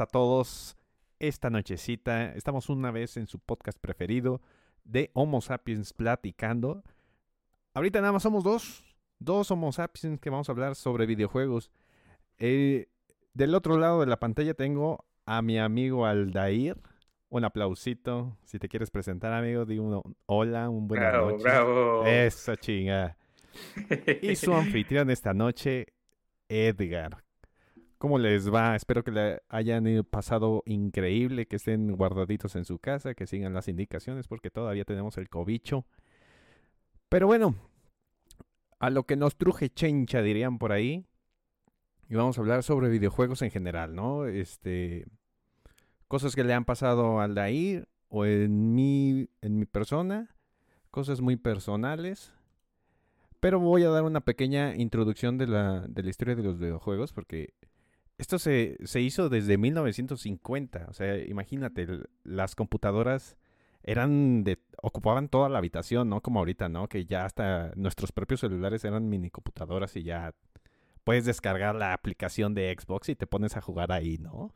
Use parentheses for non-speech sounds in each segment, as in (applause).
a todos esta nochecita. Estamos una vez en su podcast preferido de Homo Sapiens Platicando. Ahorita nada más somos dos, dos Homo Sapiens que vamos a hablar sobre videojuegos. Eh, del otro lado de la pantalla tengo a mi amigo Aldair. Un aplausito. Si te quieres presentar, amigo, di un hola, un buenas Bravo, noches. bravo. Eso, chinga. Y su (laughs) anfitrión esta noche, Edgar. ¿Cómo les va? Espero que le hayan eh, pasado increíble, que estén guardaditos en su casa, que sigan las indicaciones, porque todavía tenemos el cobicho. Pero bueno, a lo que nos truje chencha, dirían por ahí. Y vamos a hablar sobre videojuegos en general, ¿no? Este. Cosas que le han pasado al Dair o en mi, en mi persona. Cosas muy personales. Pero voy a dar una pequeña introducción de la, de la historia de los videojuegos porque esto se, se hizo desde 1950. O sea, imagínate, las computadoras eran de, ocupaban toda la habitación, ¿no? Como ahorita, ¿no? Que ya hasta nuestros propios celulares eran mini computadoras y ya puedes descargar la aplicación de Xbox y te pones a jugar ahí, ¿no?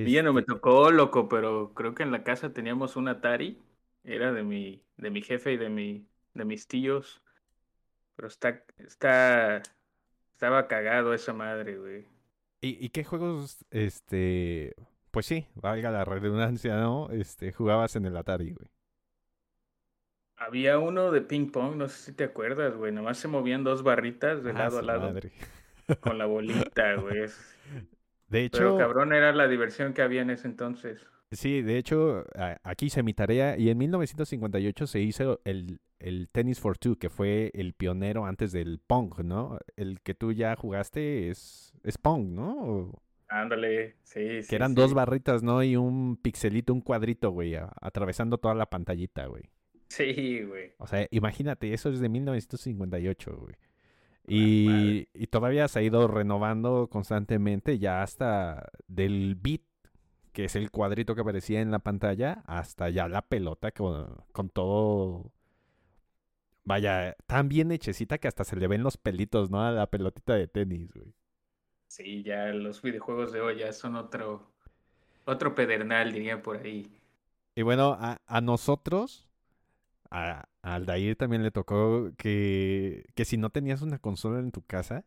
Bien, no me Este, tocó, loco, pero creo que en la casa teníamos un Atari. Era de mi, de mi jefe y de mi, de mis tíos. Pero está, está, estaba cagado esa madre, güey. ¿Y, y qué juegos, este, pues sí, valga la redundancia, ¿no? Este, jugabas en el Atari, güey. Había uno de ping pong, no sé si te acuerdas, güey. Nomás se movían dos barritas de Ah, lado a lado madre. con la bolita, güey. (laughs) De Pero hecho, cabrón, era la diversión que había en ese entonces. sí, de hecho, aquí hice mi tarea y en 1958 se hizo el, el Tennis for Two, que fue el pionero antes del Pong, ¿no? El que tú ya jugaste es, es Pong, ¿no? Ándale, sí, que sí, eran dos barritas, ¿no? Y un pixelito, un cuadrito, güey, atravesando toda la pantallita, güey. Sí, güey. O sea, imagínate, eso es de 1958, güey. Y, y todavía se ha ido renovando constantemente, ya hasta del bit, que es el cuadrito que aparecía en la pantalla, hasta ya la pelota con, con todo. Vaya, tan bien hechecita que hasta se le ven los pelitos, ¿no? A la pelotita de tenis, güey. Sí, ya los videojuegos de hoy ya son otro, otro pedernal, diría por ahí. Y bueno, a, a nosotros, a, a Aldair también le tocó que, que si no tenías una consola en tu casa,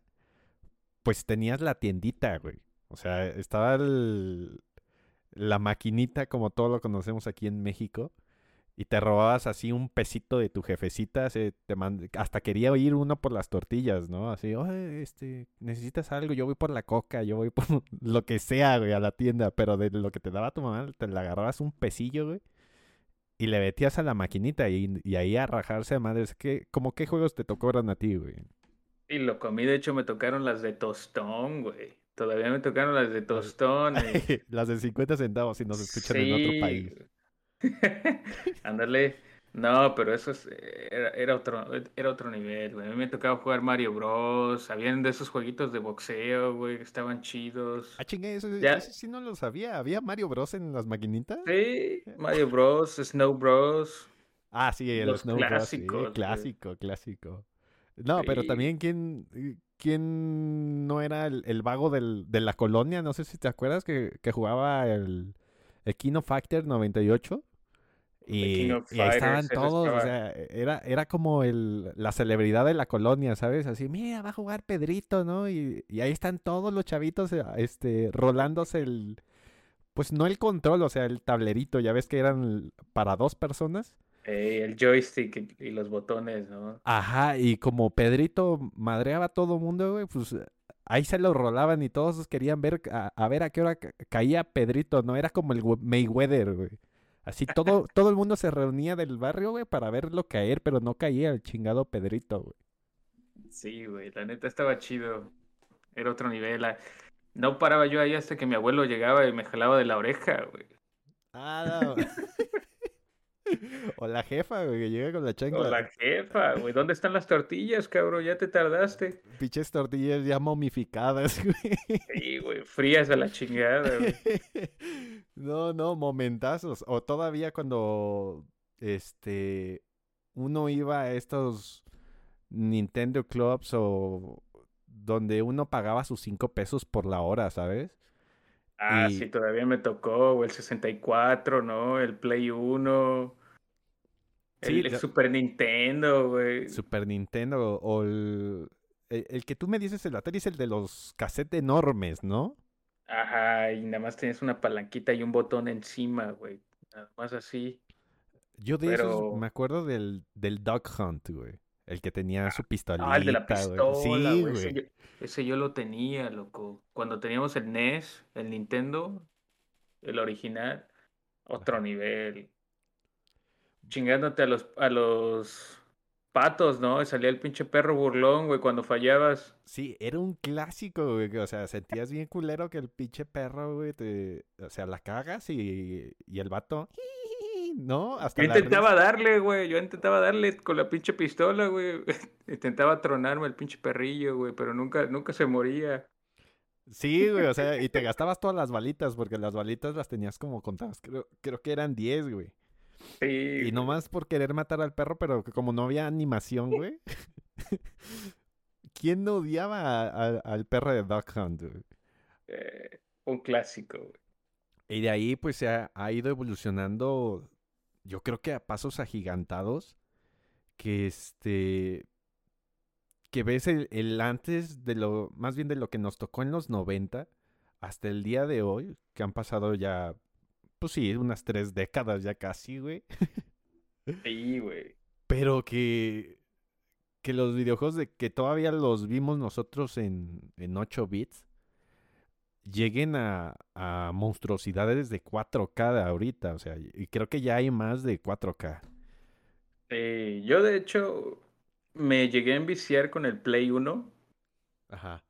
pues tenías la tiendita, güey. O sea, estaba el- la maquinita como todo lo conocemos aquí en México. Y te robabas así un pesito de tu jefecita, se te mand- hasta quería oír uno por las tortillas, ¿no? Así, oye, este, necesitas algo, yo voy por la coca, yo voy (laughs) por lo que sea, güey, a la tienda, pero de lo que te daba tu mamá, te le agarrabas un pesillo, güey, y le metías a la maquinita y, y ahí a rajarse a madres. ¿Qué, como qué juegos te tocaron a ti, güey? Y lo comí, de hecho me tocaron las de tostón, güey. Todavía me tocaron las de tostón. y- Las de 50 (laughs) centavos si nos escuchan en otro país. (laughs) Ándale. No, pero eso es- era, era otro, era otro nivel, güey. A mí me tocaba jugar Mario Bros. Habían de esos jueguitos de boxeo, güey, que estaban chidos. Ah, chingue, eso, eso sí no lo sabía. ¿Había Mario Bros en las maquinitas? Sí, Mario Bros, Snow Bros. Ah, sí, el Los Snow Bros, sí, clásicos, güey. clásico, clásico. No, pero también quién, quién no era el, el vago del, de la colonia, no sé si te acuerdas que, que jugaba el, el Kino Factor 98. Y, y ahí estaban Fighters, ese todos, o sea, era, era como el, la celebridad de la colonia, ¿sabes? Así, mira, va a jugar Pedrito, ¿no? Y, y ahí están todos los chavitos, eh, este, rolándose el, pues no el control, o sea, el tablerito, ya ves que eran para dos personas. Eh, el joystick y, y los botones, ¿no? Ajá, y como Pedrito madreaba a todo mundo, güey, pues ahí se lo rolaban y todos querían ver a, a ver a qué hora ca- caía Pedrito, ¿no? Era como el we- Mayweather, güey. Así todo, (laughs) todo el mundo se reunía del barrio, güey, para verlo caer, pero no caía el chingado Pedrito, güey. Sí, güey, la neta estaba chido. Era otro nivel. ah, No paraba yo ahí hasta que mi abuelo llegaba y me jalaba de la oreja, güey. Ah, no. (laughs) (laughs) o la jefa, güey, que llega con la O chancla. la jefa, güey. ¿Dónde están las tortillas, cabrón? Ya te tardaste. Pinches tortillas ya momificadas, (laughs) güey. Sí, güey, frías a la chingada, güey. (laughs) No, no, momentazos. O todavía cuando este uno iba a estos Nintendo Clubs o donde uno pagaba sus cinco pesos por la hora, ¿sabes? Ah, Y- sí, todavía me tocó, güey, el 64, ¿no? El Play 1, Sí, el, el lo- Super Nintendo, güey. Super Nintendo o el, el, el que tú me dices, el Atari es el de los cassettes enormes, ¿no? Ajá, y nada más tenías una palanquita y un botón encima, güey. Nada más así. Yo de esos Pero- me acuerdo del, del Dog Hunt, güey. El que tenía su pistolita, Ah, el de la pistola, Sí, güey. Ese yo lo tenía, loco. Cuando teníamos el NES, el Nintendo, el original, otro nivel. Chingándote a los, a los patos, ¿no? Y salía el pinche perro burlón, güey, cuando fallabas. Sí, era un clásico, güey. O sea, sentías bien culero que el pinche perro, güey, te... O sea, la cagas y, y el vato... ¿No? Hasta Yo intentaba darle, güey. Yo intentaba darle con la pinche pistola, güey. (laughs) Intentaba tronarme el pinche perrillo, güey, pero nunca, nunca se moría. Sí, güey, o (laughs) sea, y te gastabas todas las balitas, porque las balitas las tenías como contadas. Creo, creo que eran 10, güey. Sí. Y güey. nomás por querer matar al perro, pero como no había animación, (laughs) güey. ¿Quién no odiaba a- a- al perro de Duck Hunt, güey? Eh, un clásico, güey. Y de ahí, pues, se ha, ha ido evolucionando, yo creo que a pasos agigantados, que este... Que ves el, el antes de lo, más bien de lo que nos tocó en los 90, hasta el día de hoy, que han pasado ya, pues sí, unas tres décadas ya casi, güey. (laughs) Sí, güey. Pero que, que los videojuegos de que todavía los vimos nosotros en, en 8 bits lleguen a, a monstruosidades de 4K de ahorita. O sea, y creo que ya hay más de 4K. Sí, yo de hecho me llegué a enviciar con el Play 1. Ajá.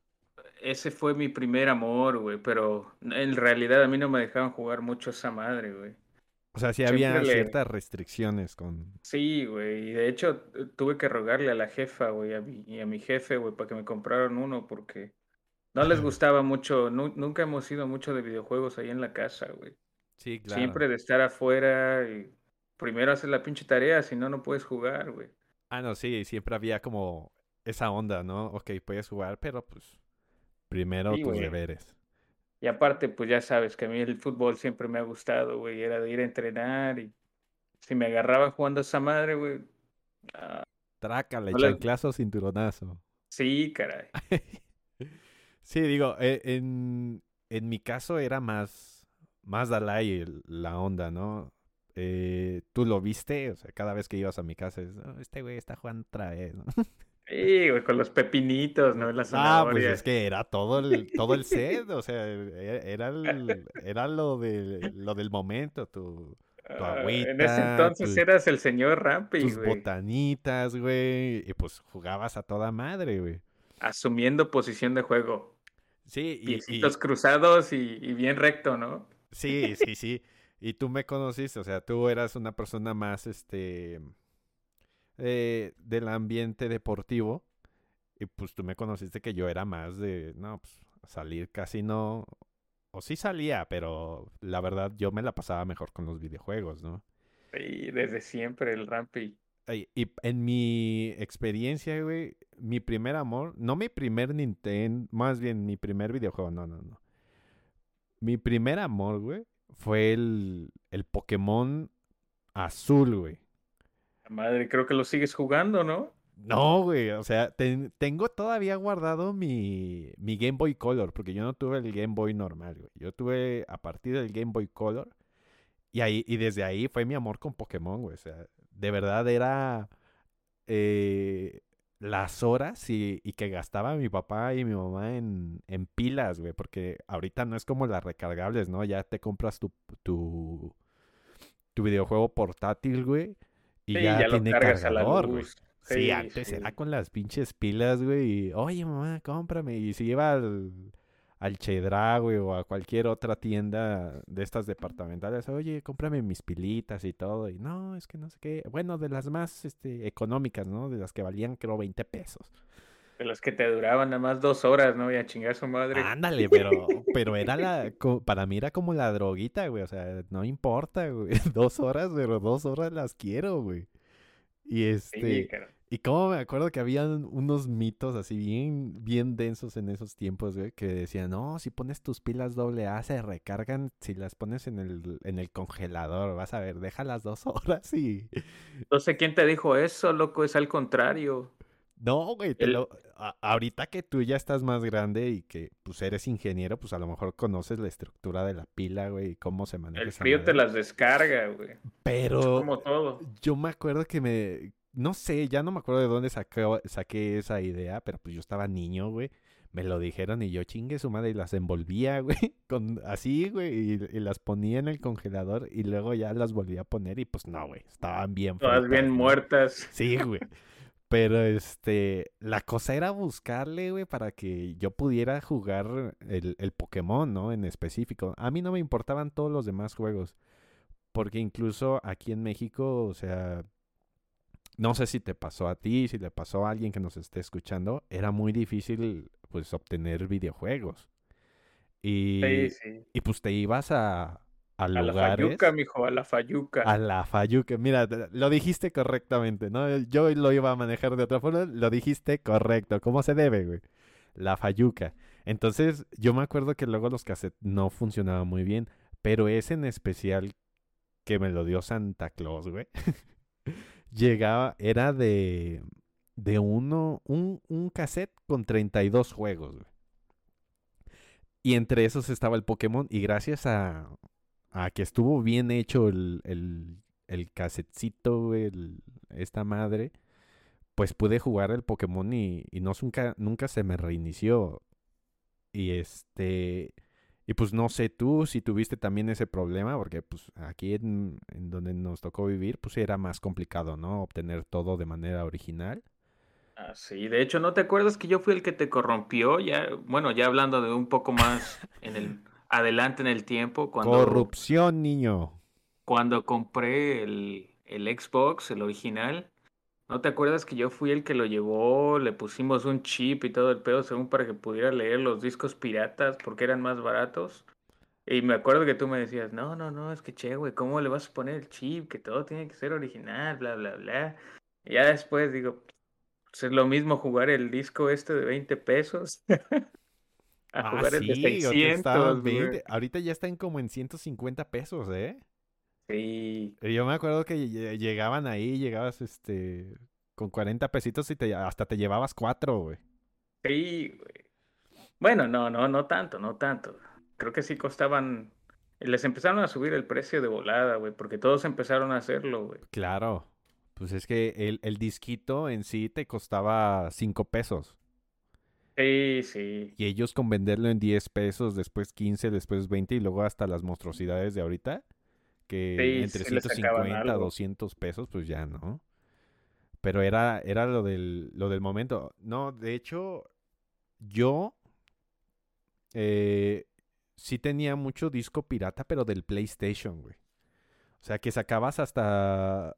Ese fue mi primer amor, güey, pero en realidad a mí no me dejaban jugar mucho esa madre, güey. O sea, sí Siempre había le- ciertas restricciones con... Sí, güey, y de hecho eh, tuve que rogarle a la jefa, güey, a mi, y a mi jefe, güey, para que me compraran uno porque no les gustaba mucho, nu- nunca hemos sido mucho de videojuegos ahí en la casa, güey. Sí, claro. Siempre de estar afuera y primero hacer la pinche tarea, si no, no puedes jugar, güey. Ah, no, sí, siempre había como esa onda, ¿no? Ok, puedes jugar, pero pues primero Sí, tus güey. deberes. Y aparte, pues ya sabes que a mí el fútbol siempre me ha gustado, güey. Era de ir a entrenar y si me agarraban jugando a esa madre, güey. ah, Trácala, No le- chanclazo, cinturonazo. sí, caray. (laughs) Sí, digo, eh, en, en mi caso era más, más Dalai la onda, ¿no? Eh, Tú lo viste, o sea, cada vez que ibas a mi casa, es, "Oh, este güey está jugando otra vez, ¿no? Sí, güey, con los pepinitos, ¿no? Las Ah, pues es que era todo el, todo el set, o sea, e- era, el- era lo, de, lo del momento, tu, tu Ah, en ese agüita, entonces tu- eras el señor Rampi, tus güey. botanitas, güey, y pues jugabas a toda madre, güey. Asumiendo posición de juego. Sí, y, cruzados y, y bien recto, ¿no? Sí, sí, sí. Y tú me conociste, o sea, tú eras una persona más, este, eh, del ambiente deportivo. Y pues tú me conociste que yo era más de, no, pues salir casi no. O sí salía, pero la verdad yo me la pasaba mejor con los videojuegos, ¿no? Sí, desde siempre el Rampi. Y en mi experiencia, güey, mi primer amor, no mi primer Nintendo, más bien mi primer videojuego, no, no, no. Mi primer amor, güey, fue el, el Pokémon azul, güey. Madre, creo que lo sigues jugando, ¿no? No, güey, o sea, ten- tengo todavía guardado mi, mi Game Boy Color, porque yo no tuve el Game Boy normal, güey. Yo tuve a partir del Game Boy Color, y ahí, y desde ahí fue mi amor con Pokémon, güey. O sea, de verdad era eh, las horas y, y que gastaba mi papá y mi mamá en, en pilas, güey, porque ahorita no es como las recargables, ¿no? Ya te compras tu, tu, tu videojuego portátil, güey, y Sí, ya, ya tiene cargador, güey. Sí, Sí, antes sí. era con las pinches pilas, güey. y, Oye, mamá, cómprame. Y si iba al, al Chedra, güey, o a cualquier otra tienda de estas departamentales, oye, cómprame mis pilitas y todo. Y no, es que no sé qué. Bueno, de las más este, económicas, ¿no? De las que valían, creo, 20 pesos. De los que te duraban nada más dos horas, ¿no? Y a chingar su madre. Ándale, pero, pero era la, para mí era como la droguita, güey. O sea, no importa, güey. (laughs) Dos horas, pero dos horas las quiero, güey. Y Sí, este, cara. Y como me acuerdo que habían unos mitos así bien, bien densos en esos tiempos, güey, que decían, no, si pones tus pilas doble A se recargan si las pones en el, en el congelador, vas a ver, déjalas dos (laughs) horas y... No sé quién te dijo eso, loco, es al contrario. No, güey, te lo... ahorita que tú ya estás más grande y que pues eres ingeniero, pues a lo mejor conoces la estructura de la pila, güey, y cómo se maneja. El frío te las descarga, güey. Pero... como todo. Yo me acuerdo que me no sé, ya no me acuerdo de dónde saqué esa idea, pero pues yo estaba niño, güey. Me lo dijeron y yo chingue su madre y las envolvía, (laughs) güey, con así, güey, y, las ponía en el congelador y luego ya las volvía a poner y pues no, güey, estaban bien. Todas bien muertas. Sí, güey. Pero este, la cosa era buscarle, güey, para que yo pudiera jugar el, el Pokémon, ¿no? En específico. A mí no me importaban todos los demás juegos. Porque incluso aquí en México, o sea, no sé si te pasó a ti, si le pasó a alguien que nos esté escuchando, era muy difícil pues obtener videojuegos. Y, y pues te ibas a, a lugares. A la Fayuca, mijo, a la Fayuca. A la Fayuca. Mira, lo dijiste correctamente, ¿no? Yo lo iba a manejar de otra forma, lo dijiste correcto. ¿Cómo se debe, güey? La Fayuca. Entonces, yo me acuerdo que luego los cassettes no funcionaban muy bien, pero ese en especial que me lo dio Santa Claus, güey. (laughs) llegaba, era de, de uno, un, un cassette con 32 juegos. Y entre esos estaba el Pokémon. Y gracias a, a que estuvo bien hecho el, el, el, esta madre, pues pude jugar el Pokémon y, y no, nunca, nunca se me reinició. Y este. Y pues no sé tú si tuviste también ese problema, porque pues aquí en, donde nos tocó vivir, pues era más complicado, ¿no? Obtener todo de manera original. Ah, sí, de hecho, ¿no te acuerdas que yo fui el que te corrompió? Ya, bueno, ya hablando de un poco más en el adelante en el tiempo. Cuando, Corrupción, niño. Cuando compré el, el Xbox, el original, ¿No te acuerdas que yo fui el que lo llevó? Le pusimos un chip y todo el pedo según para que pudiera leer los discos piratas porque eran más baratos. Y me acuerdo que tú me decías, no, no, no, es que che, güey, ¿cómo le vas a poner el chip? Que todo tiene que ser original, bla, bla, bla. Y ya después digo, pues es lo mismo jugar el disco este de 20 pesos. (laughs) a ah, jugar el de 600. Ahorita ya están como en 150 pesos, ¿eh? Sí. Yo me acuerdo que llegaban ahí, llegabas este con 40 pesitos y te, hasta te llevabas cuatro, güey. Sí, güey. Bueno, no, no, no tanto, no tanto. Creo que sí costaban. Les empezaron a subir el precio de volada, güey, porque todos empezaron a hacerlo, güey. Claro. Pues es que el, el disquito en sí te costaba 5 pesos. Sí, sí. Y ellos con venderlo en 10 pesos, después 15, después 20 y luego hasta las monstruosidades de ahorita que entre 150 a 200 pesos, pues ya, ¿no? Pero era, era lo, del, lo del momento. No, de hecho, yo eh, sí tenía mucho disco pirata, pero del PlayStation, güey. O sea, que sacabas hasta...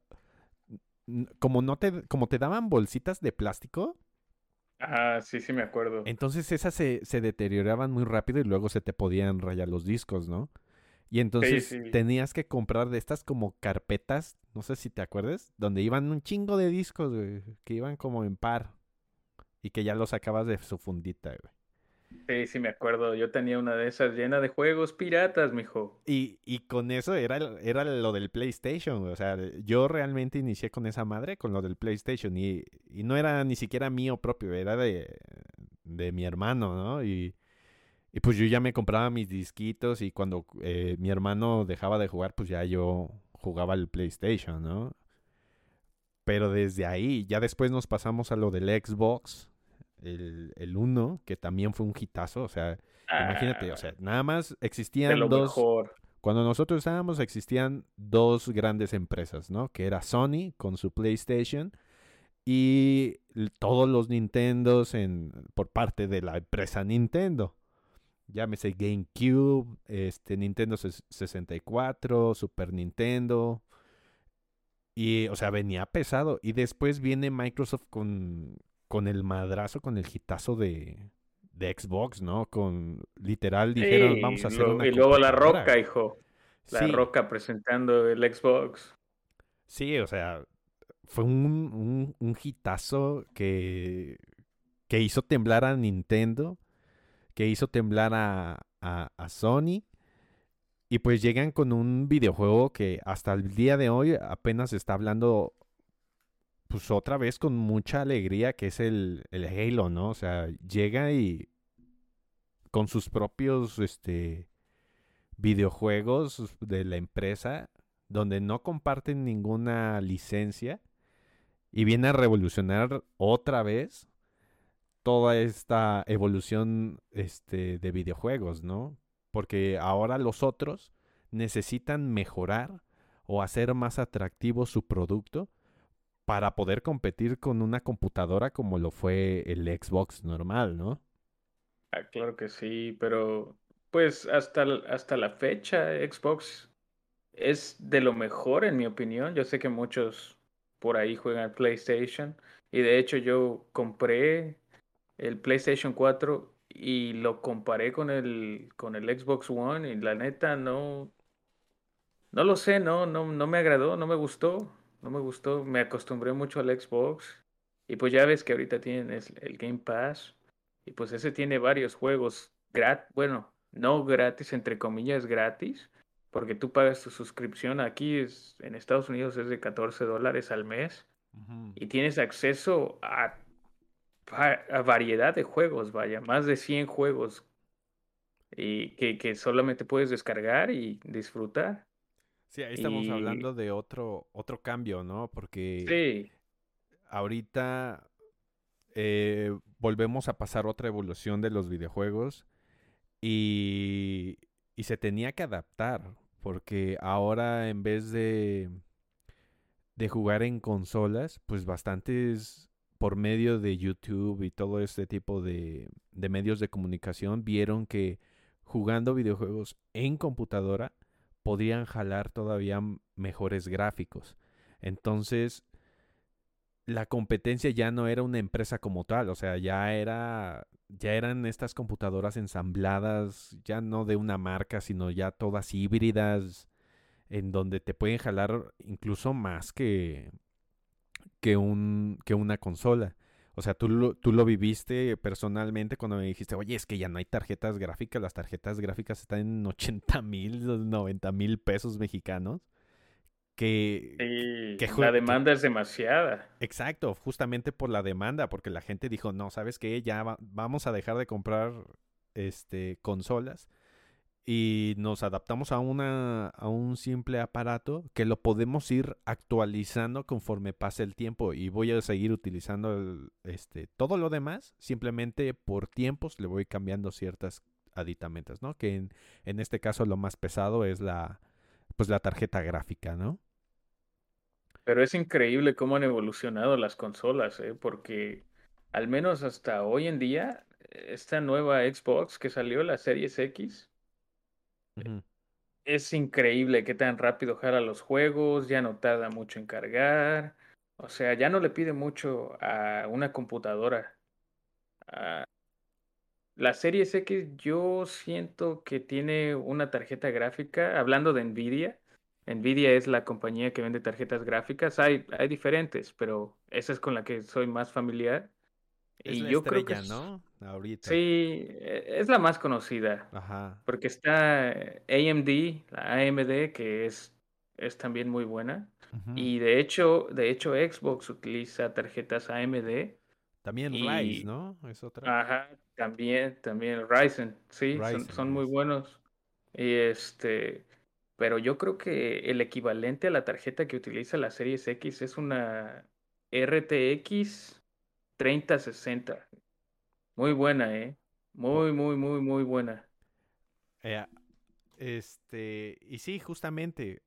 Como, no te, como te daban bolsitas de plástico. Ah, sí, sí me acuerdo. Entonces esas se, se deterioraban muy rápido y luego se te podían rayar los discos, ¿no? Y entonces tenías que comprar de estas como carpetas, no sé si te acuerdas, donde iban un chingo de discos, güey, que iban como en par y que ya los sacabas de su fundita, güey. Sí, sí me acuerdo. Yo tenía una de esas llena de juegos piratas, mijo. Y, y con eso era, era lo del PlayStation, O sea, yo realmente inicié con esa madre, con lo del PlayStation. Y, y no era ni siquiera mío propio, era de, de mi hermano, ¿no? Y, y pues yo ya me compraba mis disquitos y cuando eh, mi hermano dejaba de jugar, pues ya yo jugaba el PlayStation, ¿no? Pero desde ahí, ya después nos pasamos a lo del Xbox, el, el 1, que también fue un hitazo, o sea, imagínate, o sea, ah. nada más existían dos... Cuando nosotros estábamos existían dos grandes empresas, ¿no? Que era Sony con su PlayStation y todos los Nintendos en, por parte de la empresa Nintendo llámese GameCube, este, Nintendo 64, Super Nintendo. Y, o sea, venía pesado. Y después viene Microsoft con, con el madrazo, con el hitazo de, de Xbox, ¿no? Con literal dijeron, vamos a hacer una. Y luego La Roca, hijo. La Roca presentando el Xbox. Sí, o sea, fue un, un, un hitazo que, que hizo temblar a Nintendo, que hizo temblar a, a, Sony. Y pues llegan con un videojuego que hasta el día de hoy apenas está hablando, pues otra vez con mucha alegría, que es el, el Halo, ¿no? O sea, llega y con sus propios este, videojuegos de la empresa, donde no comparten ninguna licencia, y viene a revolucionar otra vez toda esta evolución este, de videojuegos, ¿no? Porque ahora los otros necesitan mejorar o hacer más atractivo su producto para poder competir con una computadora como lo fue el Xbox normal, ¿no? Ah, claro que sí, pero pues hasta, hasta la fecha Xbox es de lo mejor en mi opinión. Yo sé que muchos por ahí juegan PlayStation y de hecho yo compré el PlayStation 4 y lo comparé con el con el Xbox One y la neta no no lo sé, no no no me agradó, no me gustó, no me gustó, me acostumbré mucho al Xbox y pues ya ves que ahorita tienen el Game Pass y pues ese tiene varios juegos gratis, bueno, no gratis entre comillas gratis, porque tú pagas tu suscripción aquí es en Estados Unidos es de 14 dólares al mes y tienes acceso a variedad de juegos, vaya, más de 100 juegos y que, que solamente puedes descargar y disfrutar. Sí, ahí estamos hablando de otro, otro cambio, ¿no? Porque sí. ahorita eh, volvemos a pasar otra evolución de los videojuegos y, y se tenía que adaptar, porque ahora en vez de, de jugar en consolas, pues bastantes por medio de YouTube y todo este tipo de, de medios de comunicación vieron que jugando videojuegos en computadora podían jalar todavía mejores gráficos. Entonces, la competencia ya no era una empresa como tal, o sea, ya era ya eran estas computadoras ensambladas, ya no de una marca, sino ya todas híbridas en donde te pueden jalar incluso más que que, un, que una consola. O sea, tú lo, tú lo viviste personalmente cuando me dijiste, oye, es que ya no hay tarjetas gráficas, las tarjetas gráficas están en 80 mil, 90 mil pesos mexicanos. Que, que la demanda es demasiada. Exacto, justamente por la demanda, porque la gente dijo, no, ¿sabes qué? Ya vamos a dejar de comprar este, consolas y nos adaptamos a, una, a un simple aparato que lo podemos ir actualizando conforme pase el tiempo y voy a seguir utilizando este, todo lo demás, simplemente por tiempos le voy cambiando ciertas aditamentos, ¿no? Que en, en este caso lo más pesado es la, pues la tarjeta gráfica, ¿no? Pero es increíble cómo han evolucionado las consolas, ¿eh? Porque al menos hasta hoy en día, esta nueva Xbox que salió, la Series X, es increíble qué tan rápido jala los juegos, ya no tarda mucho en cargar. O sea, ya no le pide mucho a una computadora. Ah, la serie X yo siento que tiene una tarjeta gráfica, hablando de Nvidia. Nvidia es la compañía que vende tarjetas gráficas. Hay, hay diferentes, pero esa es con la que soy más familiar. y yo creo que ¿no? Ahorita. Sí, e, es la más conocida. Ajá. Porque está AMD, la AMD, que es, es también muy buena. Y de hecho, de hecho, Xbox utiliza tarjetas AMD. También Ryzen, ¿no? Es otra. Ajá, también, también Ryzen, sí, son, son muy buenos. Y este, pero yo creo que el equivalente a la tarjeta que utiliza la Series X es una RTX 3060. Muy buena, ¿eh? Muy, muy, muy, muy buena. Eh, este, y sí, justamente,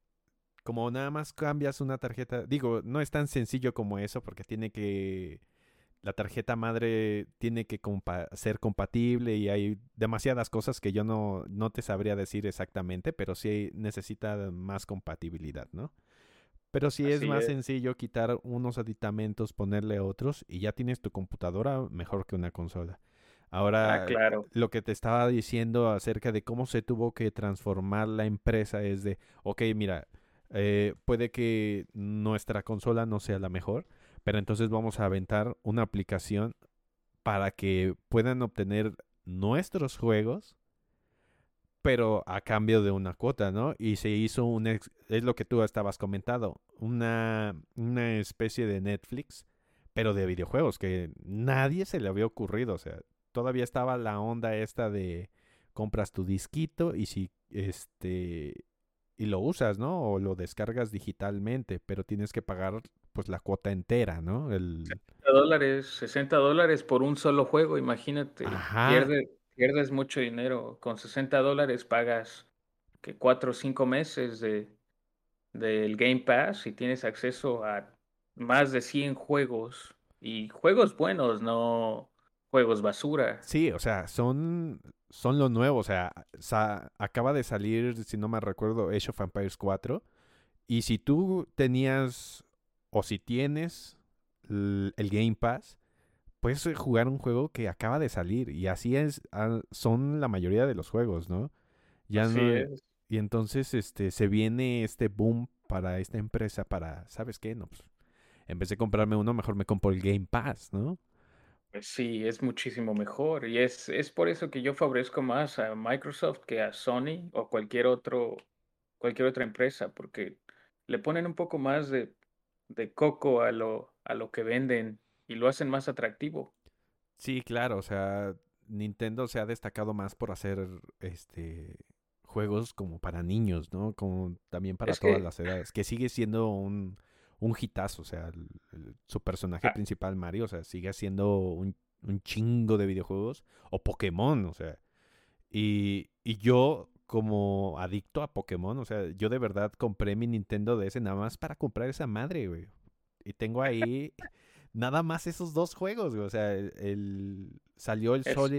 como nada más cambias una tarjeta, digo, no es tan sencillo como eso porque tiene que, la tarjeta madre tiene que ser compatible y hay demasiadas cosas que yo no, no te sabría decir exactamente, pero sí necesita más compatibilidad, ¿no? Pero sí es más sencillo quitar unos aditamentos, ponerle otros y ya tienes tu computadora mejor que una consola. Ahora, ah, claro. lo que te estaba diciendo acerca de cómo se tuvo que transformar la empresa es de, ok, mira, Eh, puede que nuestra consola no sea la mejor, pero entonces vamos a aventar una aplicación para que puedan obtener nuestros juegos, pero a cambio de una cuota, ¿no? Y se hizo un, es lo que tú estabas comentando, una, una especie de Netflix, pero de videojuegos, que nadie se le había ocurrido, o sea, todavía estaba la onda esta de compras tu disquito y si este y lo usas, ¿no? O lo descargas digitalmente, pero tienes que pagar pues la cuota entera, ¿no? El... 60 dólares, 60 dólares por un solo juego, imagínate. Pierdes, pierdes mucho dinero. Con 60 dólares pagas que 4 o 5 meses de del Game Pass y tienes acceso a más de 100 juegos y juegos buenos, no juegos basura. Sí, o sea, son son lo nuevo. O sea, acaba de salir, si no me recuerdo, Age of Empires 4. Y si tú tenías, o si tienes el, Game Pass, puedes jugar un juego que acaba de salir. Y así es, son la mayoría de los juegos, ¿no? Ya no, Y entonces este, se viene este boom para esta empresa para, ¿sabes qué? No, pues, en vez de comprarme uno, mejor me compro el Game Pass, ¿no? Pues sí, es muchísimo mejor. Y es, es por eso que yo favorezco más a Microsoft que a Sony o cualquier otro, cualquier otra empresa, porque le ponen un poco más de, de coco a lo, a lo que venden y lo hacen más atractivo. Sí, claro, o sea, Nintendo se ha destacado más por hacer este juegos como para niños, ¿no? Como también para todas las edades, que sigue siendo un un hitazo. O sea, su personaje ah. principal, Mario, o sea, sigue siendo un, chingo de videojuegos. O Pokémon, o sea. Y, y, yo, como adicto a Pokémon, o sea, yo de verdad compré mi Nintendo DS nada más para comprar esa madre, güey. Y tengo (laughs) ahí nada más esos dos juegos, güey. O sea, el, salió el Sol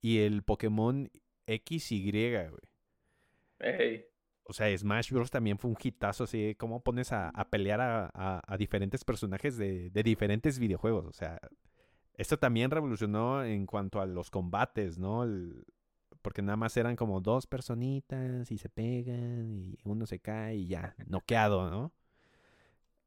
y el Pokémon XY, güey. Hey. O sea, Smash Bros. también fue un hitazo, así como pones a, pelear a, diferentes personajes de, diferentes videojuegos. O sea, esto también revolucionó en cuanto a los combates, ¿no? porque nada más eran como dos personitas y se pegan y uno se cae y ya, (laughs) noqueado, ¿no?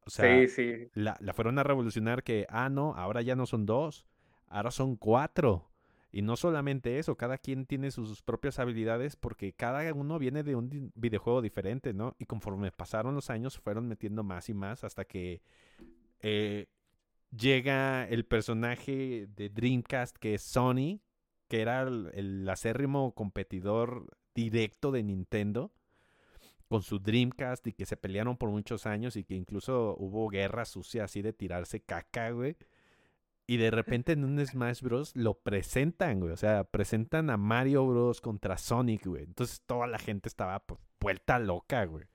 O sea, sí, sí. La, la fueron a revolucionar que, ah, no, ahora ya no son dos, ahora son cuatro. Y no solamente eso, cada quien tiene sus propias habilidades porque cada uno viene de un videojuego diferente, ¿no? Y conforme pasaron los años fueron metiendo más y más hasta que eh, llega el personaje de Dreamcast que es Sony, que era el, acérrimo competidor directo de Nintendo con su Dreamcast y que se pelearon por muchos años y que incluso hubo guerra sucia así de tirarse caca, güey. Y de repente en un Smash Bros. lo presentan, güey. O sea, presentan a Mario Bros. contra Sonic, güey. Entonces toda la gente estaba pues, vuelta loca, güey.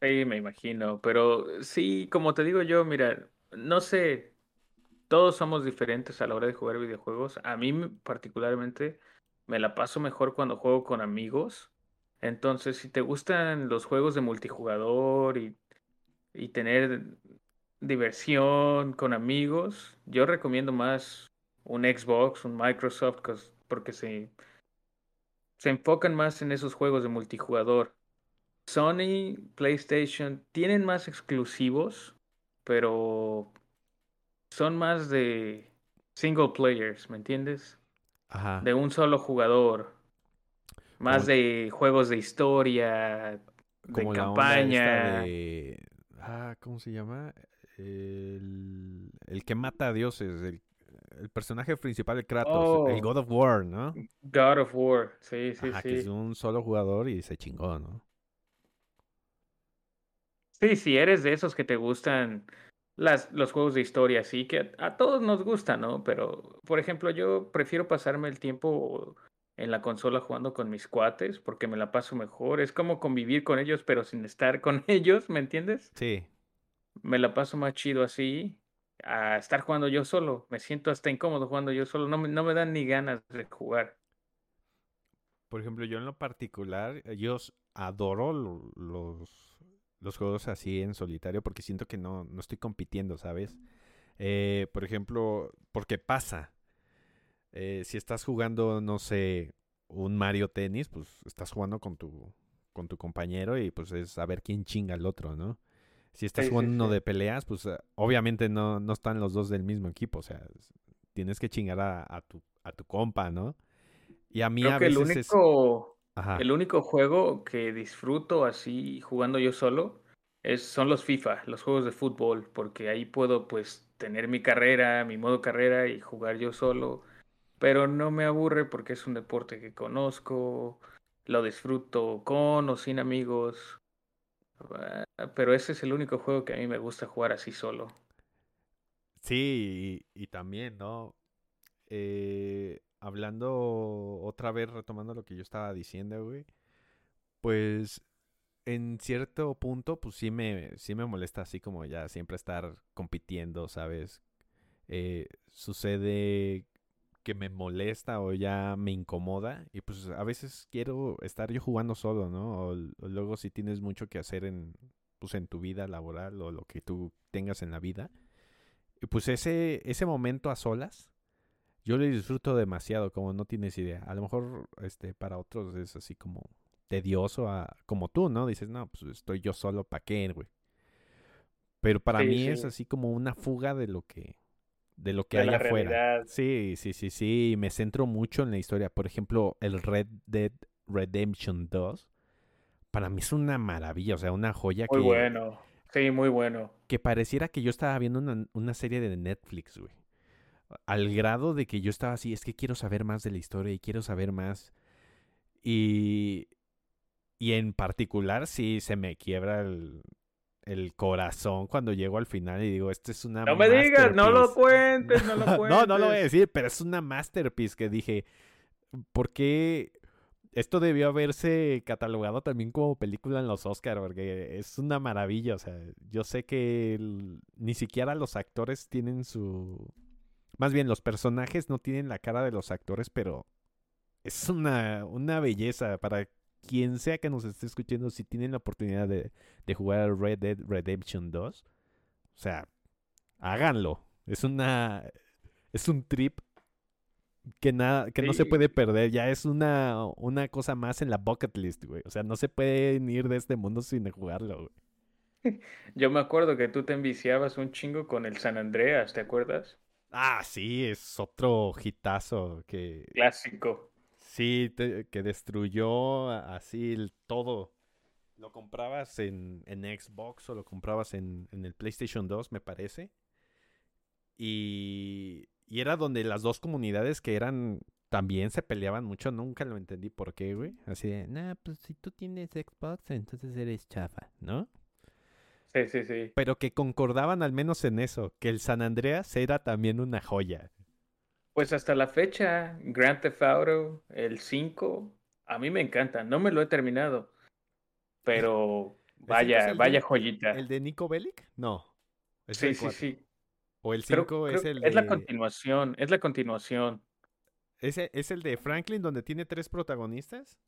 Sí, me imagino. Pero sí, como te digo yo, mira, no sé. Todos somos diferentes a la hora de jugar videojuegos. A mí particularmente me la paso mejor cuando juego con amigos. Entonces, si te gustan los juegos de multijugador y, y tener diversión con amigos, yo recomiendo más un Xbox, un Microsoft, porque se, se enfocan más en esos juegos de multijugador. Sony, PlayStation tienen más exclusivos, pero son más de single players, ¿me entiendes? Ajá. De un solo jugador. Más de juegos de historia, de campaña. Ah, ¿cómo se llama? el, el que mata a dioses, el, el personaje principal de Kratos, el oh. God of War, ¿no? God of War, sí, sí, sí. Que es un solo jugador y se chingó, ¿no? Sí, sí, eres de esos que te gustan las, los juegos de historia, sí, que a, todos nos gusta, ¿no? Pero, por ejemplo, yo prefiero pasarme el tiempo en la consola jugando con mis cuates porque me la paso mejor. Es como convivir con ellos, pero sin estar con (laughs) ellos, ¿me entiendes? Sí, me la paso más chido así a estar jugando yo solo. Me siento hasta incómodo jugando yo solo. No me, no me dan ni ganas de jugar. Por ejemplo, yo en lo particular, yo adoro los, los juegos así en solitario porque siento que no, no estoy compitiendo, ¿sabes? Eh, por ejemplo, porque pasa. Eh, si estás jugando, no sé, un Mario Tennis, pues estás jugando con tu con tu compañero y pues es a ver quién chinga al otro, ¿no? Si estás Sí, sí, jugando uno sí. de peleas, pues eh, obviamente no, no están los dos del mismo equipo, o sea, tienes que chingar a, a tu, a tu compa, ¿no? Y a mí Creo a que el veces es... único, Ajá. el único juego que disfruto así jugando yo solo es, son los FIFA, los juegos de fútbol, porque ahí puedo pues tener mi carrera, mi modo carrera y jugar yo solo, pero no me aburre porque es un deporte que conozco, lo disfruto con o sin amigos, ah, pero ese es el único juego que a mí me gusta jugar así solo. Sí, y, también, ¿no? Eh, hablando otra vez, retomando lo que yo estaba diciendo, güey, pues en cierto punto, pues sí me, sí me molesta así como ya siempre estar compitiendo, ¿sabes? Eh, sucede que me molesta o ya me incomoda y pues a veces quiero estar yo jugando solo, ¿no? O, luego si tienes mucho que hacer en, pues en tu vida laboral o lo que tú tengas en la vida. Y pues ese, ese momento a solas, yo lo disfruto demasiado, como no tienes idea. A lo mejor este, para otros es así como tedioso, a- como tú, ¿no? Dices, no, pues estoy yo solo, ¿para qué, güey? Pero para Sí, mí es sí, así como una fuga de lo que, de lo que de hay la afuera. realidad. Sí, sí, sí, sí. Me centro mucho en la historia. Por ejemplo, el Red Dead Redemption 2, para mí es una maravilla, o sea, una joya Muy que, bueno, sí, muy bueno. que pareciera que yo estaba viendo una, una serie de Netflix, güey. Al grado de que yo estaba así, es que quiero saber más de la historia y quiero saber más. Y, y en particular, sí se me quiebra el, el corazón cuando llego al final y digo, esta es una No me digas, no lo masterpiece". (laughs) cuentes, no lo cuentes. (laughs) No, no lo voy a decir, pero es una masterpiece que dije, ¿por qué esto debió haberse catalogado también como película en los Oscars? Porque es una maravilla, o sea, yo sé que el- ni siquiera los actores tienen su... Más bien, los personajes no tienen la cara de los actores, pero es una, una belleza para quien sea que nos esté escuchando, si tienen la oportunidad de, de jugar Red Dead Redemption 2, o sea, háganlo. Es una es un trip que nada que no se puede perder, ya es una una cosa más en la bucket list, güey. O sea, no se pueden ir de este mundo sin jugarlo, güey. (laughs) Yo me acuerdo que tú te enviciabas un chingo con el San Andreas, ¿te acuerdas? Ah, sí, es otro hitazo que Clásico. Sí te- que destruyó así el todo. Lo comprabas en, en Xbox o lo comprabas en, en el PlayStation 2, me parece. Y, y era donde las dos comunidades que eran también se peleaban mucho. Nunca lo entendí por qué, güey. Así de, nah, pues si tú tienes Xbox, entonces eres chafa, ¿no? Sí, sí, sí. Pero que concordaban al menos en eso, que el San Andreas era también una joya. Pues hasta la fecha, Grand Theft Auto, el 5, a mí me encanta. No me lo he terminado, pero ¿El cinco es vaya, vaya de- joyita. ¿El de Nico Bellic? No. Es Sí, el sí, sí. O el Creo, 5 creo es el es la continuación, es la continuación. ¿Ese ¿Es el de Franklin donde tiene tres protagonistas?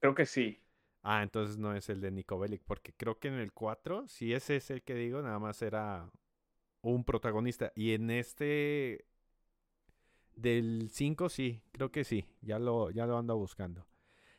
Creo que sí. Ah, entonces no es el de Nico Bellic, porque creo que en el 4, si ese es el que digo, nada más era un protagonista. Y en este del 5 sí, creo que sí, ya lo, ya lo ando buscando.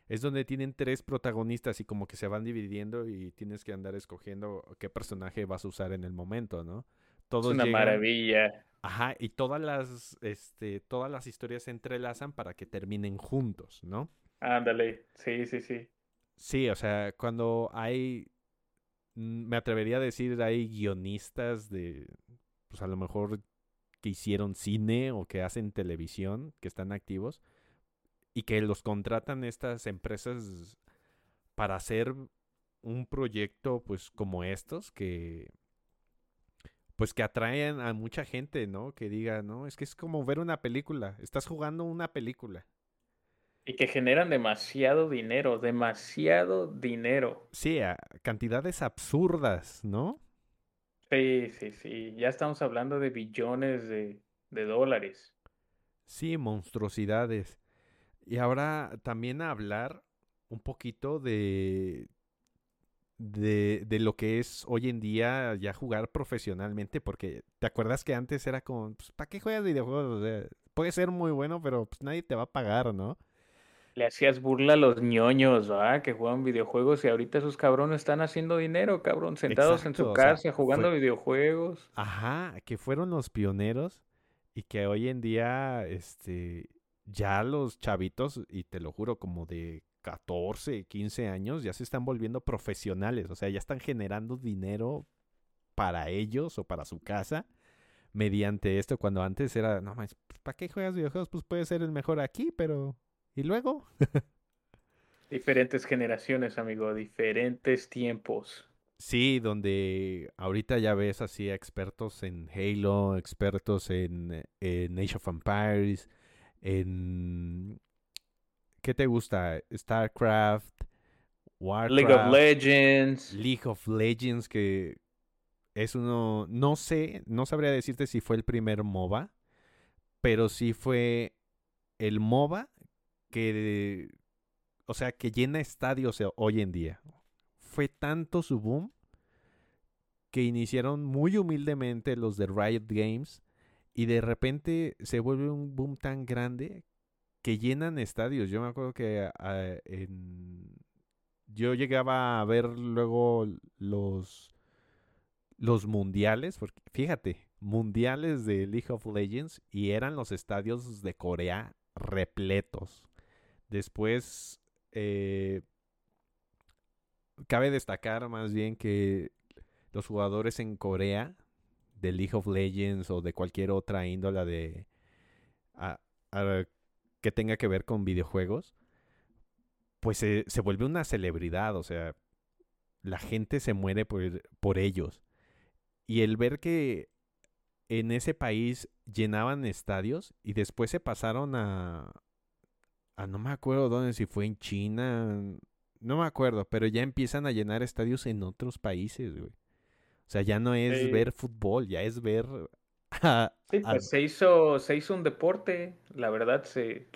Es donde tienen tres protagonistas y como que se van dividiendo y tienes que andar escogiendo qué personaje vas a usar en el momento, ¿no? Es Todos una llegan- maravilla. Ajá, y todas las, este, todas las historias se entrelazan para que terminen juntos, ¿no? Ándale. Sí, sí, sí. Sí, o sea, cuando hay, mm, me atrevería a decir, hay guionistas de, pues a lo mejor que hicieron cine o que hacen televisión, que están activos, y que los contratan estas empresas para hacer un proyecto, pues como estos, que, pues que atraen a mucha gente, ¿no? Que diga, no, es que es como ver una película, estás jugando una película. Y que generan demasiado dinero, demasiado dinero. Sí, a cantidades absurdas, ¿no? Sí, sí, sí. Ya estamos hablando de billones de, de dólares. Sí, monstruosidades. Y ahora también hablar un poquito de, de, de lo que es hoy en día ya jugar profesionalmente, porque te acuerdas que antes era como, pues, ¿para qué juegas videojuegos? Puede ser muy bueno, pero pues nadie te va a pagar, ¿no? Le hacías burla a los ñoños, ¿va? Que juegan videojuegos y ahorita esos cabrones están haciendo dinero, cabrón, sentados en su o sea, casa jugando fue- videojuegos. Ajá, que fueron los pioneros y que hoy en día, este, ya los chavitos, y te lo juro, como de 14, 15 años, ya se están volviendo profesionales, o sea, ya están generando dinero para ellos o para su casa mediante esto, cuando antes era, no más, ¿para qué juegas videojuegos? Pues puedes ser el mejor aquí, pero... ¿Y luego? Diferentes generaciones, amigo, diferentes tiempos. Sí, donde ahorita ya ves así expertos en Halo, expertos en, en Age of Empires, en... ¿Qué te gusta? StarCraft, Warcraft, League of Legends. League of Legends, que es uno, no sé, no sabría decirte si fue el primer MOBA, pero sí fue el MOBA que, o sea, que llena estadios eh, hoy en día. Fue tanto su boom que iniciaron muy humildemente los de Riot Games y de repente se vuelve un boom tan grande que llenan estadios. Yo me acuerdo que ah, en... yo llegaba a ver luego los los mundiales, porque fíjate, mundiales de League of Legends y eran los estadios de Corea repletos. Después, eh, cabe destacar más bien que los jugadores en Corea de League of Legends o de cualquier otra índola de que tenga que ver con videojuegos, pues se, se vuelve una celebridad, o sea, la gente se muere por, por ellos. Y el ver que en ese país llenaban estadios y después se pasaron a, a no me acuerdo dónde, si fue en China, no me acuerdo, pero ya empiezan a llenar estadios en otros países, güey. O sea, ya no es Sí. ver fútbol, ya es ver a- Sí, a- pues se hizo, se hizo un deporte, la verdad, se...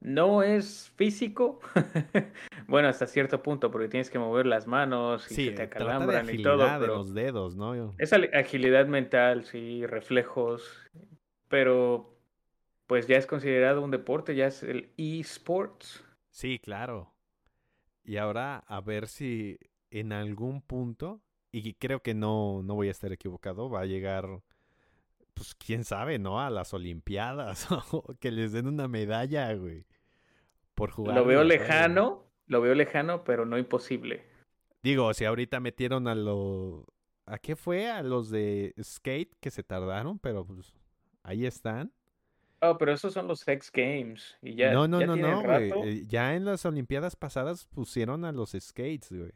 no es físico, (laughs) bueno, hasta cierto punto, porque tienes que mover las manos y sí, se te de acalambran y todo, de pero los dedos, ¿no? es agilidad mental, sí, reflejos, pero pues ya es considerado un deporte, ya es el eSports. Sí, claro. Y ahora a ver si en algún punto, y creo que no, no voy a estar equivocado, va a llegar, pues quién sabe, ¿no? A las Olimpiadas, (laughs) o que les den una medalla, güey. Por jugar. Lo veo lejano, lo veo lejano, pero no imposible. Digo, si ahorita metieron a los... ¿A qué fue? A los de skate que se tardaron, pero pues ahí están. Oh, pero esos son los X Games y ya, no, no, ya no, no, güey. Eh, Ya en las Olimpiadas pasadas pusieron a los skates, güey.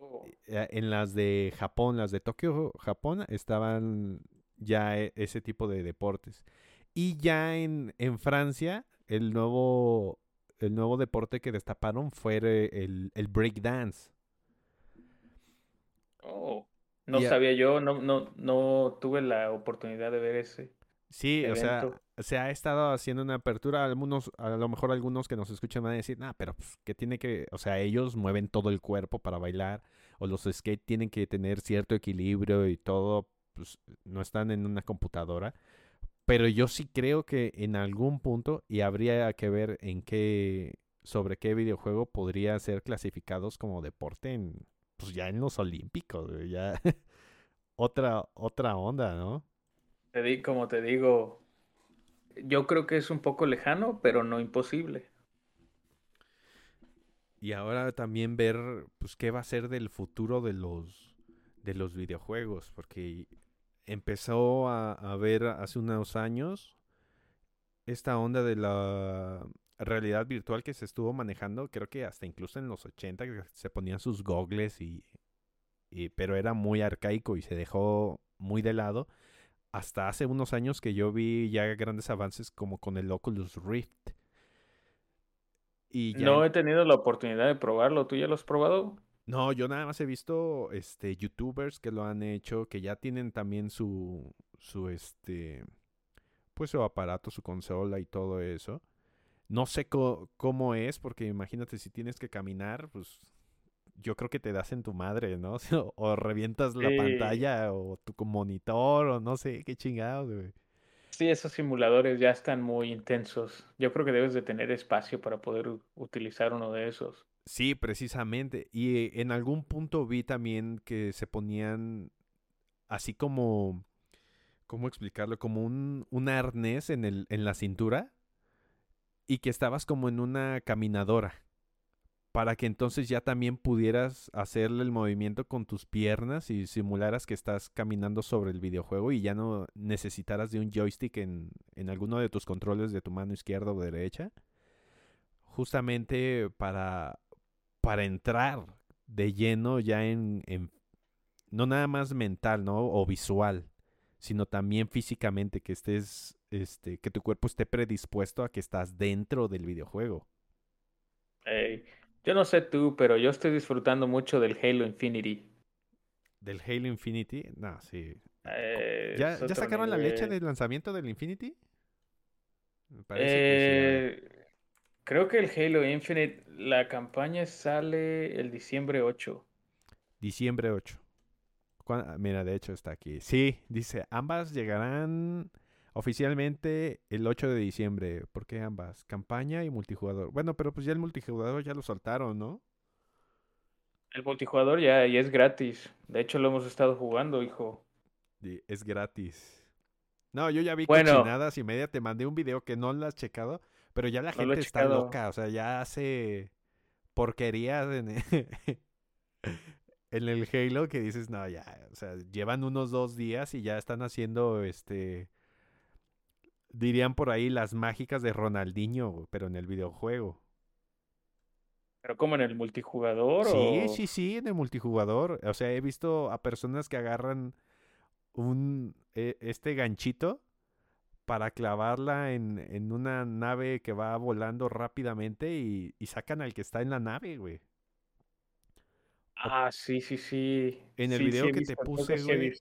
Oh. eh, en las de Japón, las de Tokio, Japón, estaban ya e- ese tipo de deportes. Y ya en, en Francia, el nuevo, el nuevo deporte que destaparon fue el, el breakdance. Oh, no sabía yo, no, no, no tuve la oportunidad de ver ese. Sí, o sea, se ha estado haciendo una apertura. Algunos, a lo mejor algunos que nos escuchan van a decir, nah, pero pues, que tiene que, o sea, ellos mueven todo el cuerpo para bailar, o los skate tienen que tener cierto equilibrio y todo, pues no están en una computadora. Pero yo sí creo que en algún punto, y habría que ver en qué, sobre qué videojuego podría ser clasificados como deporte en, pues ya en los olímpicos, ya (laughs) otra, otra onda, ¿no? Te di, como te digo, yo creo que es un poco lejano, pero no imposible. Y ahora también ver, pues, qué va a ser del futuro de los, de los videojuegos, porque empezó a, a ver hace unos años esta onda de la realidad virtual que se estuvo manejando, creo que hasta incluso en los 80 que se ponían sus gogles y, y pero era muy arcaico y se dejó muy de lado hasta hace unos años que yo vi ya grandes avances como con el Oculus Rift. Y ya No he tenido la oportunidad de probarlo. ¿Tú ya lo has probado? No, yo nada más he visto este youtubers que lo han hecho, que ya tienen también su su este pues su aparato, su consola y todo eso. No sé cómo es, porque imagínate si tienes que caminar, pues yo creo que te das en tu madre, ¿no? (laughs) O revientas la Sí. pantalla o tu monitor o no sé qué chingados, güey. Sí, esos simuladores ya están muy intensos. Yo creo que debes de tener espacio para poder utilizar uno de esos. Sí, precisamente. Y eh, en algún punto vi también que se ponían así como, ¿cómo explicarlo? Como un, un arnés en, el, en la cintura y que estabas como en una caminadora para que entonces ya también pudieras hacerle el movimiento con tus piernas y simularas que estás caminando sobre el videojuego y ya no necesitaras de un joystick en, en alguno de tus controles de tu mano izquierda o derecha. Justamente para, para entrar de lleno ya en, en, no nada más mental, ¿no? O visual, sino también físicamente que estés, este, que tu cuerpo esté predispuesto a que estás dentro del videojuego. Yo no sé tú, pero yo estoy disfrutando mucho del Halo Infinity. ¿Del Halo Infinity? No, sí. ¿Ya, sacaron la leche del lanzamiento del Infinity? Me parece que sí, eh, Creo que el Halo Infinite, la sale el diciembre 8. Diciembre 8. Mira, de hecho está aquí. Sí, dice, ambas llegarán Oficialmente el 8 de diciembre. ¿Por qué ambas? Campaña y multijugador. Bueno, pero pues ya el multijugador ya lo soltaron, ¿no? El multijugador ya, es gratis. De hecho lo hemos estado jugando, hijo. Es gratis. No, yo ya vi bueno, cochinadas y media. Te mandé un video que no lo has checado. Pero ya la gente está loca. O sea, ya hace porquerías en, (laughs) en el Halo que dices, no, ya. O sea, llevan unos dos días y ya están haciendo este dirían por ahí las mágicas de Ronaldinho, pero en el videojuego. ¿Pero como en el multijugador? Sí, sí, sí, en el multijugador. O sea, he visto a personas que agarran un e, este ganchito para clavarla en, en, una nave que va volando rápidamente y, y, sacan al que está en la nave, güey. Ah, sí, sí, sí. En el video que te puse, güey.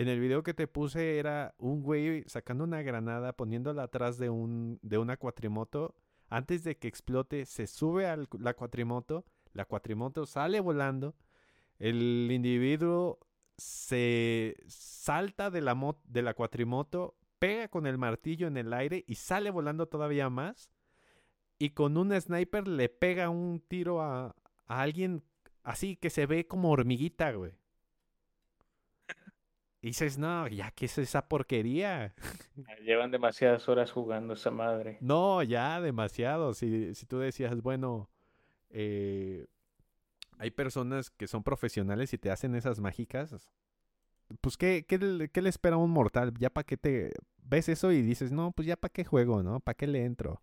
En el video que te puse era un güey sacando una granada, poniéndola atrás de, un, de una cuatrimoto. Antes de que explote, se sube a la cuatrimoto. La cuatrimoto sale volando. El individuo se salta de la, de la cuatrimoto, pega con el martillo en el aire y sale volando todavía más. Y con un sniper le pega un tiro a, a alguien así que se ve como hormiguita, güey. Y dices, no, ya que es esa porquería. (laughs) Llevan demasiadas horas jugando esa madre. No, ya demasiado. Si, si tú decías, bueno, eh, hay personas que son profesionales y te hacen esas mágicas, pues ¿qué, qué, qué le espera a un mortal? Ya para qué te ves eso y dices, no, pues ya para qué juego, ¿no? ¿Para qué le entro?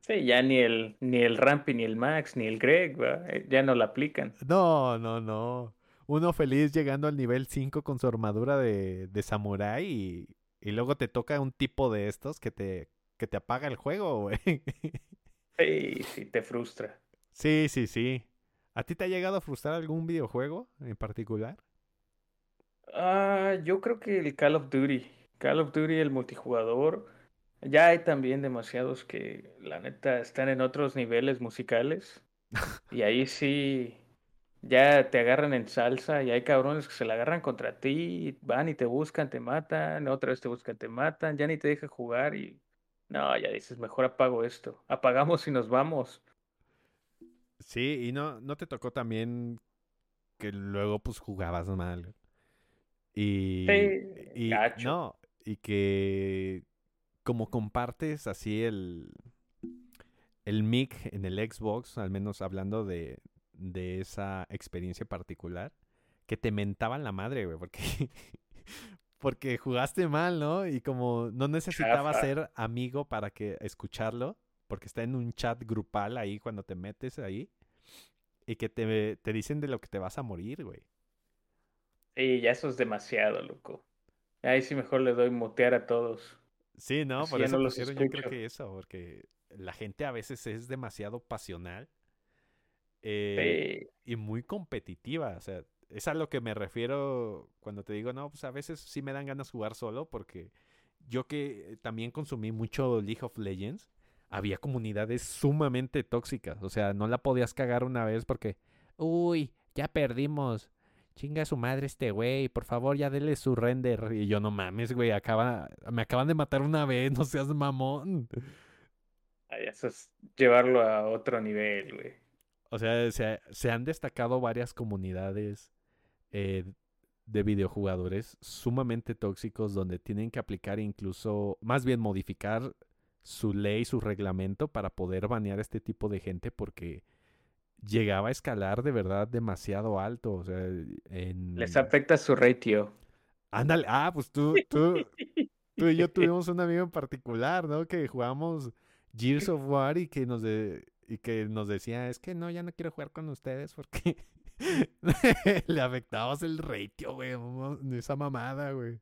Sí, ya ni el, ni el Rampy, ni el Max, ni el Greg, eh, ya no la aplican. No, no, no uno feliz llegando al nivel 5 con su armadura de, de samurái y, y, luego te toca un tipo de estos que te, que te apaga el juego, güey. (laughs) Sí, sí, te frustra. Sí, sí, sí. ¿A ti te ha llegado a frustrar algún videojuego en particular? Ah, yo creo que el Call of Duty. Call of Duty, el multijugador. Ya hay también demasiados que, la neta, están en otros niveles musicales. (laughs) y ahí sí, ya te agarran en salsa y hay cabrones que se la agarran contra ti, van y te buscan, te matan, otra vez te buscan, te matan, ya ni te dejan jugar y no, ya dices, mejor apago esto, apagamos y nos vamos. Sí, y no, no te tocó también que luego pues jugabas mal. Y, y no, y que como compartes así el el mic en el Xbox, al menos hablando de, de esa experiencia particular que te mentaban la madre, güey, porque, (laughs) porque jugaste mal, ¿no? Y como no necesitaba ser amigo para que escucharlo, porque está en un chat grupal ahí cuando te metes ahí, y que te, te dicen de lo que te vas a morir, güey. Sí, ya eso es demasiado, loco. Ahí sí mejor le doy motear a todos. Sí, no, por eso yo creo que eso, porque la gente a veces es demasiado pasional eh, y muy competitiva. O sea, es a lo que me refiero cuando te digo, no, pues a veces sí me dan ganas jugar solo porque yo que también consumí mucho League of Legends, había comunidades sumamente tóxicas. O sea, no la podías cagar una vez porque, uy, ya perdimos. chinga su madre este güey, por favor ya dele su render. Y yo no mames, güey, acaba, me acaban de matar una vez, (laughs) no seas mamón. Ay, eso es llevarlo a otro nivel, güey. O sea, se, se han destacado varias comunidades eh, de videojugadores sumamente tóxicos donde tienen que aplicar incluso, más bien modificar su ley, su reglamento para poder banear a este tipo de gente porque llegaba a escalar de verdad demasiado alto. O sea, en... Les afecta su ratio. Ándale, ah, pues tú, tú, tú y yo tuvimos un amigo en particular, ¿no? Que jugamos Gears of War y que nos de, y que nos decía, es que no, ya no quiero jugar con ustedes porque (laughs) le afectabas el ratio, güey, esa mamada, güey.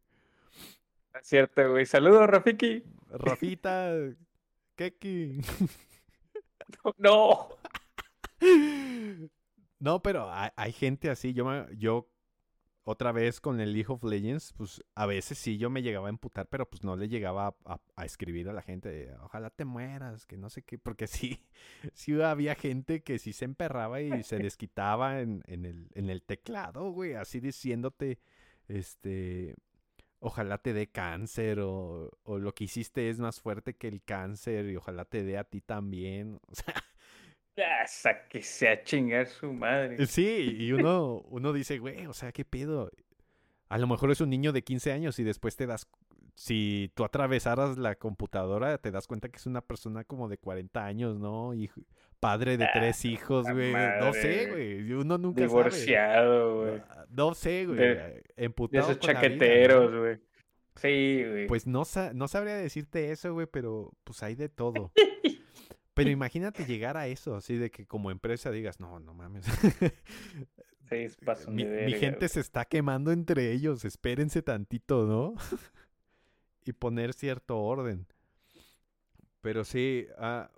Cierto, güey. Saludos, Rafiki. Rafita, Keki. (laughs) No. No, pero hay, hay gente así. Yo, yo otra vez con el League of Legends, pues a veces sí yo me llegaba a emputar, pero pues no le llegaba a, escribir a la gente, ojalá te mueras, que no sé qué, porque (laughs) sí, sí había gente que sí se emperraba y se desquitaba en, en el, en el teclado, güey, así diciéndote, este, ojalá te dé cáncer o, o lo que hiciste es más fuerte que el cáncer y ojalá te dé a ti también, (laughs) o sea, Ah, sáquese a chingar su madre. Sí, y uno, uno dice, güey, o sea, ¿qué pedo? A lo mejor es un niño de 15 años y después te das, si tú atravesaras la computadora, te das cuenta que es una persona como de 40 años, ¿no? Y padre de Ah, tres hijos, güey. No sé, güey. Uno nunca Divorciado, güey. No sé, güey. De Emputado esos chaqueteros, güey. Sí, güey. Pues no, sa- no sabría decirte eso, güey, pero pues hay de todo. (laughs) Pero imagínate llegar a eso, así de que como empresa digas, no, no mames. sí, es (laughs) paso mi, gente se está quemando entre ellos, espérense tantito, ¿no? (laughs) y poner cierto orden. Pero sí, ah,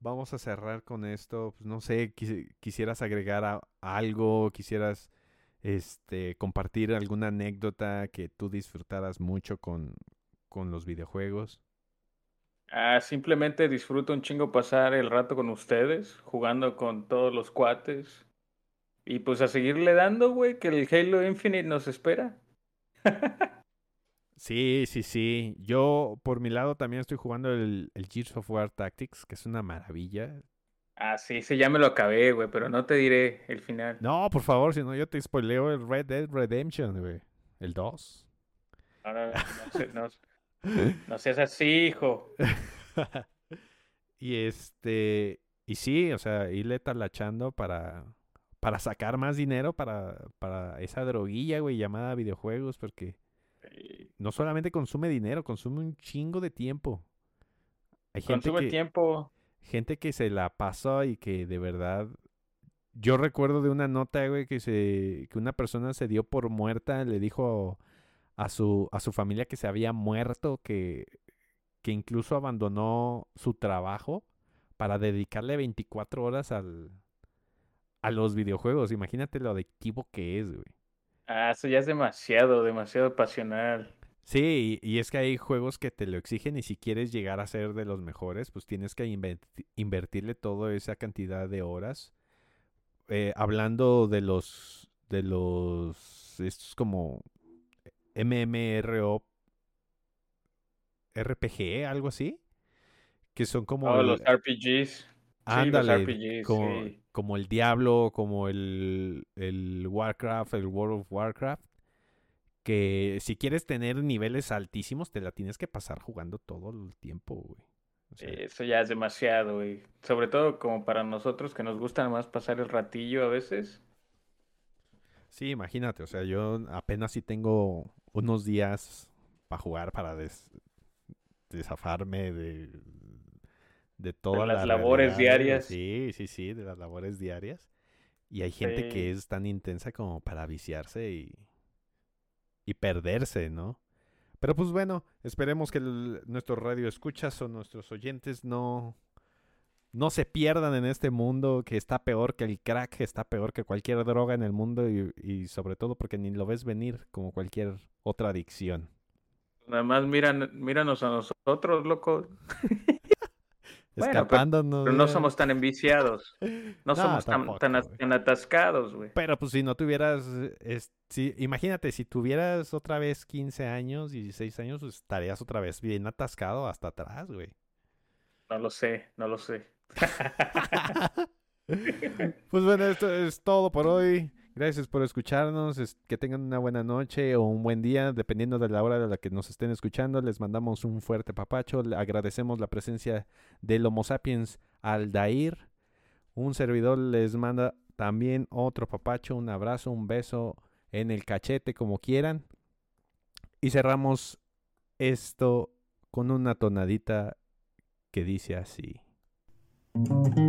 vamos a cerrar con esto. Pues no sé, quisi- quisieras agregar a- algo, quisieras este compartir alguna anécdota que tú disfrutaras mucho con, con los videojuegos. Ah, simplemente disfruto un chingo pasar el rato con ustedes, jugando con todos los cuates. Y pues a seguirle dando, güey, que el Halo Infinite nos espera. (laughs) Sí, sí, sí. Yo, por mi lado, también estoy jugando el, el Gears of War Tactics, que es una maravilla. Ah, sí, ese ya me lo acabé, güey, pero no te diré el final. No, por favor, si no yo te spoileo el Red Dead Redemption, güey. El 2. No, no, no, no no- no seas así, hijo. (laughs) y este, y sí, o sea, irle talachando para, para sacar más dinero para, para esa droguilla, güey, llamada videojuegos, porque no solamente consume dinero, consume un chingo de tiempo. Hay gente Consume que, tiempo. gente que se la pasó y que de verdad. Yo recuerdo de una nota, güey, que se, que una persona se dio por muerta, le dijo a su, a su familia que se había muerto, que, que incluso abandonó su trabajo para dedicarle 24 horas al, a los videojuegos. Imagínate lo adictivo que es, güey. Ah, eso ya es demasiado, demasiado pasional. Sí, y, y es que hay juegos que te lo exigen y si quieres llegar a ser de los mejores, pues tienes que inverti- invertirle toda esa cantidad de horas. Eh, hablando de los, de los, estos como MMRO, RPG, algo así, que son como Oh, el- los RPGs. ándale, RPGs, como, sí. como el Diablo, como el, el Warcraft, el World of Warcraft, que si quieres tener niveles altísimos, te la tienes que pasar jugando todo el tiempo, güey. O sea, Eso ya es demasiado, güey. Sobre todo como para nosotros que nos gusta más pasar el ratillo a veces. sí, imagínate, o sea, yo apenas sí tengo unos días para jugar, para des- desafarme de, de toda las la labores realidad, diarias. Sí, sí, sí, de las labores diarias. Y hay gente Sí. que es tan intensa como para viciarse y, y perderse, ¿no? Pero pues bueno, esperemos que el- nuestros radio escuchas o nuestros oyentes no, no se pierdan en este mundo que está peor que el crack, que está peor que cualquier droga en el mundo y, y sobre todo porque ni lo ves venir como cualquier otra adicción. Nada más miran, míranos a nosotros, loco. (laughs) escapándonos. Pero, no somos tan enviciados. No, (laughs) somos tan, atascados, güey. Pero pues si no tuvieras, si, imagínate, si tuvieras otra vez 15 años, 16 años, pues, estarías otra vez bien atascado hasta atrás, güey. No lo sé, no lo sé. (laughs) pues bueno, esto es todo por hoy. Gracias por escucharnos. Que tengan una buena noche o un buen día, dependiendo de la hora de la que nos estén escuchando. Les mandamos un fuerte papacho. agradecemos la presencia del Homo sapiens Aldair. Un servidor les manda también otro papacho, un abrazo, un beso en el cachete, como quieran. Y cerramos esto con una tonadita que dice así. Thank you.